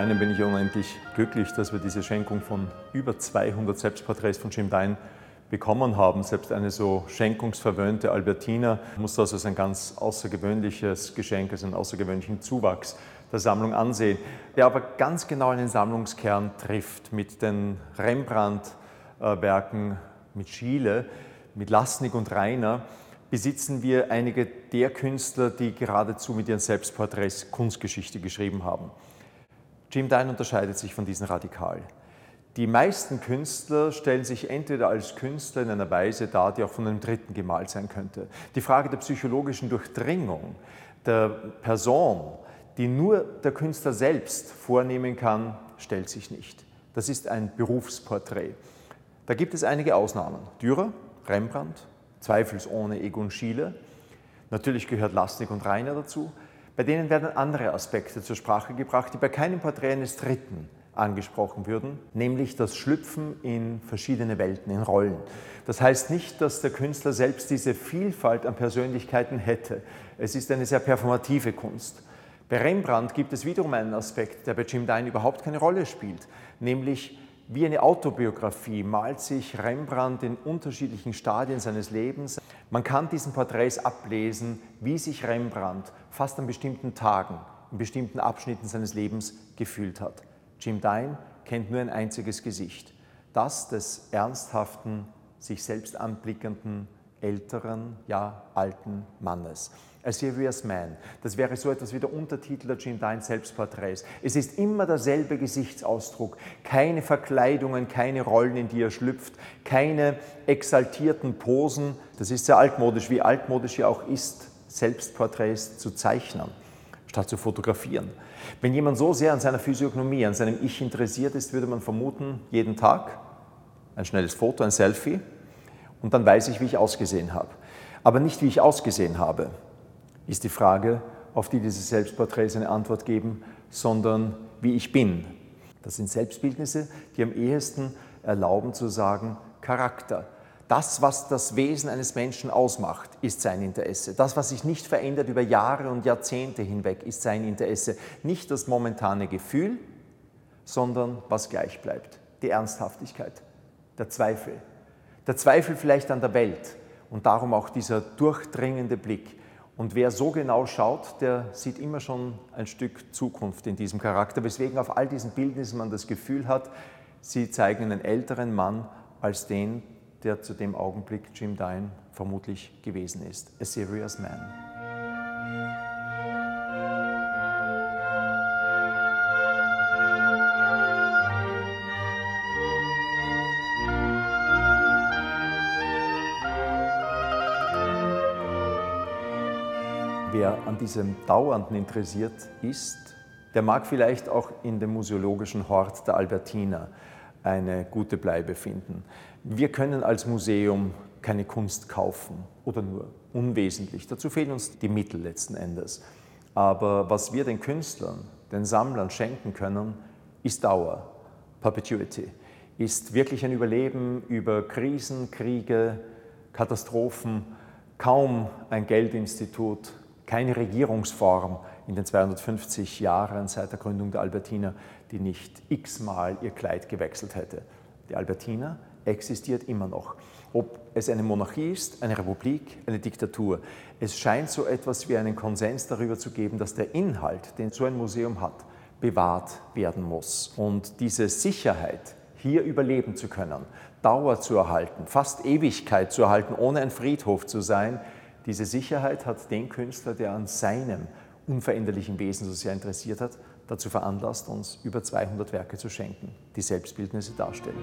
Ihnen bin ich unendlich glücklich, dass wir diese Schenkung von über 200 Selbstporträts von Jim Dine bekommen haben. Selbst eine so schenkungsverwöhnte Albertina muss das als ein ganz außergewöhnliches Geschenk, als einen außergewöhnlichen Zuwachs der Sammlung ansehen, der aber ganz genau in den Sammlungskern trifft mit den Rembrandt-Werken, mit Schiele, mit Lasnik und Rainer besitzen wir einige der Künstler, die geradezu mit ihren Selbstporträts Kunstgeschichte geschrieben haben. Jim Dine unterscheidet sich von diesen radikal. Die meisten Künstler stellen sich entweder als Künstler in einer Weise dar, die auch von einem Dritten gemalt sein könnte. Die Frage der psychologischen Durchdringung der Person, die nur der Künstler selbst vornehmen kann, stellt sich nicht. Das ist ein Berufsporträt. Da gibt es einige Ausnahmen. Dürer, Rembrandt, zweifelsohne Egon Schiele. Natürlich gehört Lasnik und Rainer dazu. Bei denen werden andere Aspekte zur Sprache gebracht, die bei keinem Porträt eines Dritten angesprochen würden, nämlich das Schlüpfen in verschiedene Welten, in Rollen. Das heißt nicht, dass der Künstler selbst diese Vielfalt an Persönlichkeiten hätte. Es ist eine sehr performative Kunst. Bei Rembrandt gibt es wiederum einen Aspekt, der bei Jim Dine überhaupt keine Rolle spielt, nämlich wie eine Autobiografie malt sich Rembrandt in unterschiedlichen Stadien seines Lebens. Man kann diesen Porträts ablesen, wie sich Rembrandt fast an bestimmten Tagen, in bestimmten Abschnitten seines Lebens gefühlt hat. Jim Dine kennt nur ein einziges Gesicht, das des ernsthaften, sich selbst anblickenden, älteren, ja alten Mannes. A Serious Man. Das wäre so etwas wie der Untertitel der Jim Dine Selbstporträts. Es ist immer derselbe Gesichtsausdruck. Keine Verkleidungen, keine Rollen, in die er schlüpft, keine exaltierten Posen. Das ist sehr altmodisch, wie altmodisch ja auch ist, Selbstporträts zu zeichnen, statt zu fotografieren. Wenn jemand so sehr an seiner Physiognomie, an seinem Ich interessiert ist, würde man vermuten, jeden Tag ein schnelles Foto, ein Selfie und dann weiß ich, wie ich ausgesehen habe. Aber nicht, wie ich ausgesehen habe, ist die Frage, auf die diese Selbstporträts eine Antwort geben, sondern wie ich bin. Das sind Selbstbildnisse, die am ehesten erlauben zu sagen, Charakter. Das, was das Wesen eines Menschen ausmacht, ist sein Interesse. Das, was sich nicht verändert über Jahre und Jahrzehnte hinweg, ist sein Interesse. Nicht das momentane Gefühl, sondern was gleich bleibt. Die Ernsthaftigkeit, der Zweifel. Der Zweifel vielleicht an der Welt und darum auch dieser durchdringende Blick und wer so genau schaut, der sieht immer schon ein Stück Zukunft in diesem Charakter, weswegen auf all diesen Bildnissen man das Gefühl hat, sie zeigen einen älteren Mann als den, der zu dem Augenblick Jim Dine vermutlich gewesen ist. A serious man. Wer an diesem Dauernden interessiert ist, der mag vielleicht auch in dem museologischen Hort der Albertina eine gute Bleibe finden. Wir können als Museum keine Kunst kaufen oder nur unwesentlich. Dazu fehlen uns die Mittel letzten Endes. Aber was wir den Künstlern, den Sammlern schenken können, ist Dauer, Perpetuity, ist wirklich ein Überleben über Krisen, Kriege, Katastrophen, kaum ein Geldinstitut, keine Regierungsform in den 250 Jahren seit der Gründung der Albertiner, die nicht x-mal ihr Kleid gewechselt hätte. Die Albertiner existiert immer noch. Ob es eine Monarchie ist, eine Republik, eine Diktatur. Es scheint so etwas wie einen Konsens darüber zu geben, dass der Inhalt, den so ein Museum hat, bewahrt werden muss. Und diese Sicherheit, hier überleben zu können, Dauer zu erhalten, fast Ewigkeit zu erhalten, ohne ein Friedhof zu sein, diese Sicherheit hat den Künstler, der an seinem unveränderlichen Wesen so sehr interessiert hat, dazu veranlasst, uns über 200 Werke zu schenken, die Selbstbildnisse darstellen.